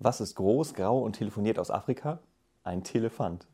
Was ist groß, grau und telefoniert aus Afrika? Ein Telefant.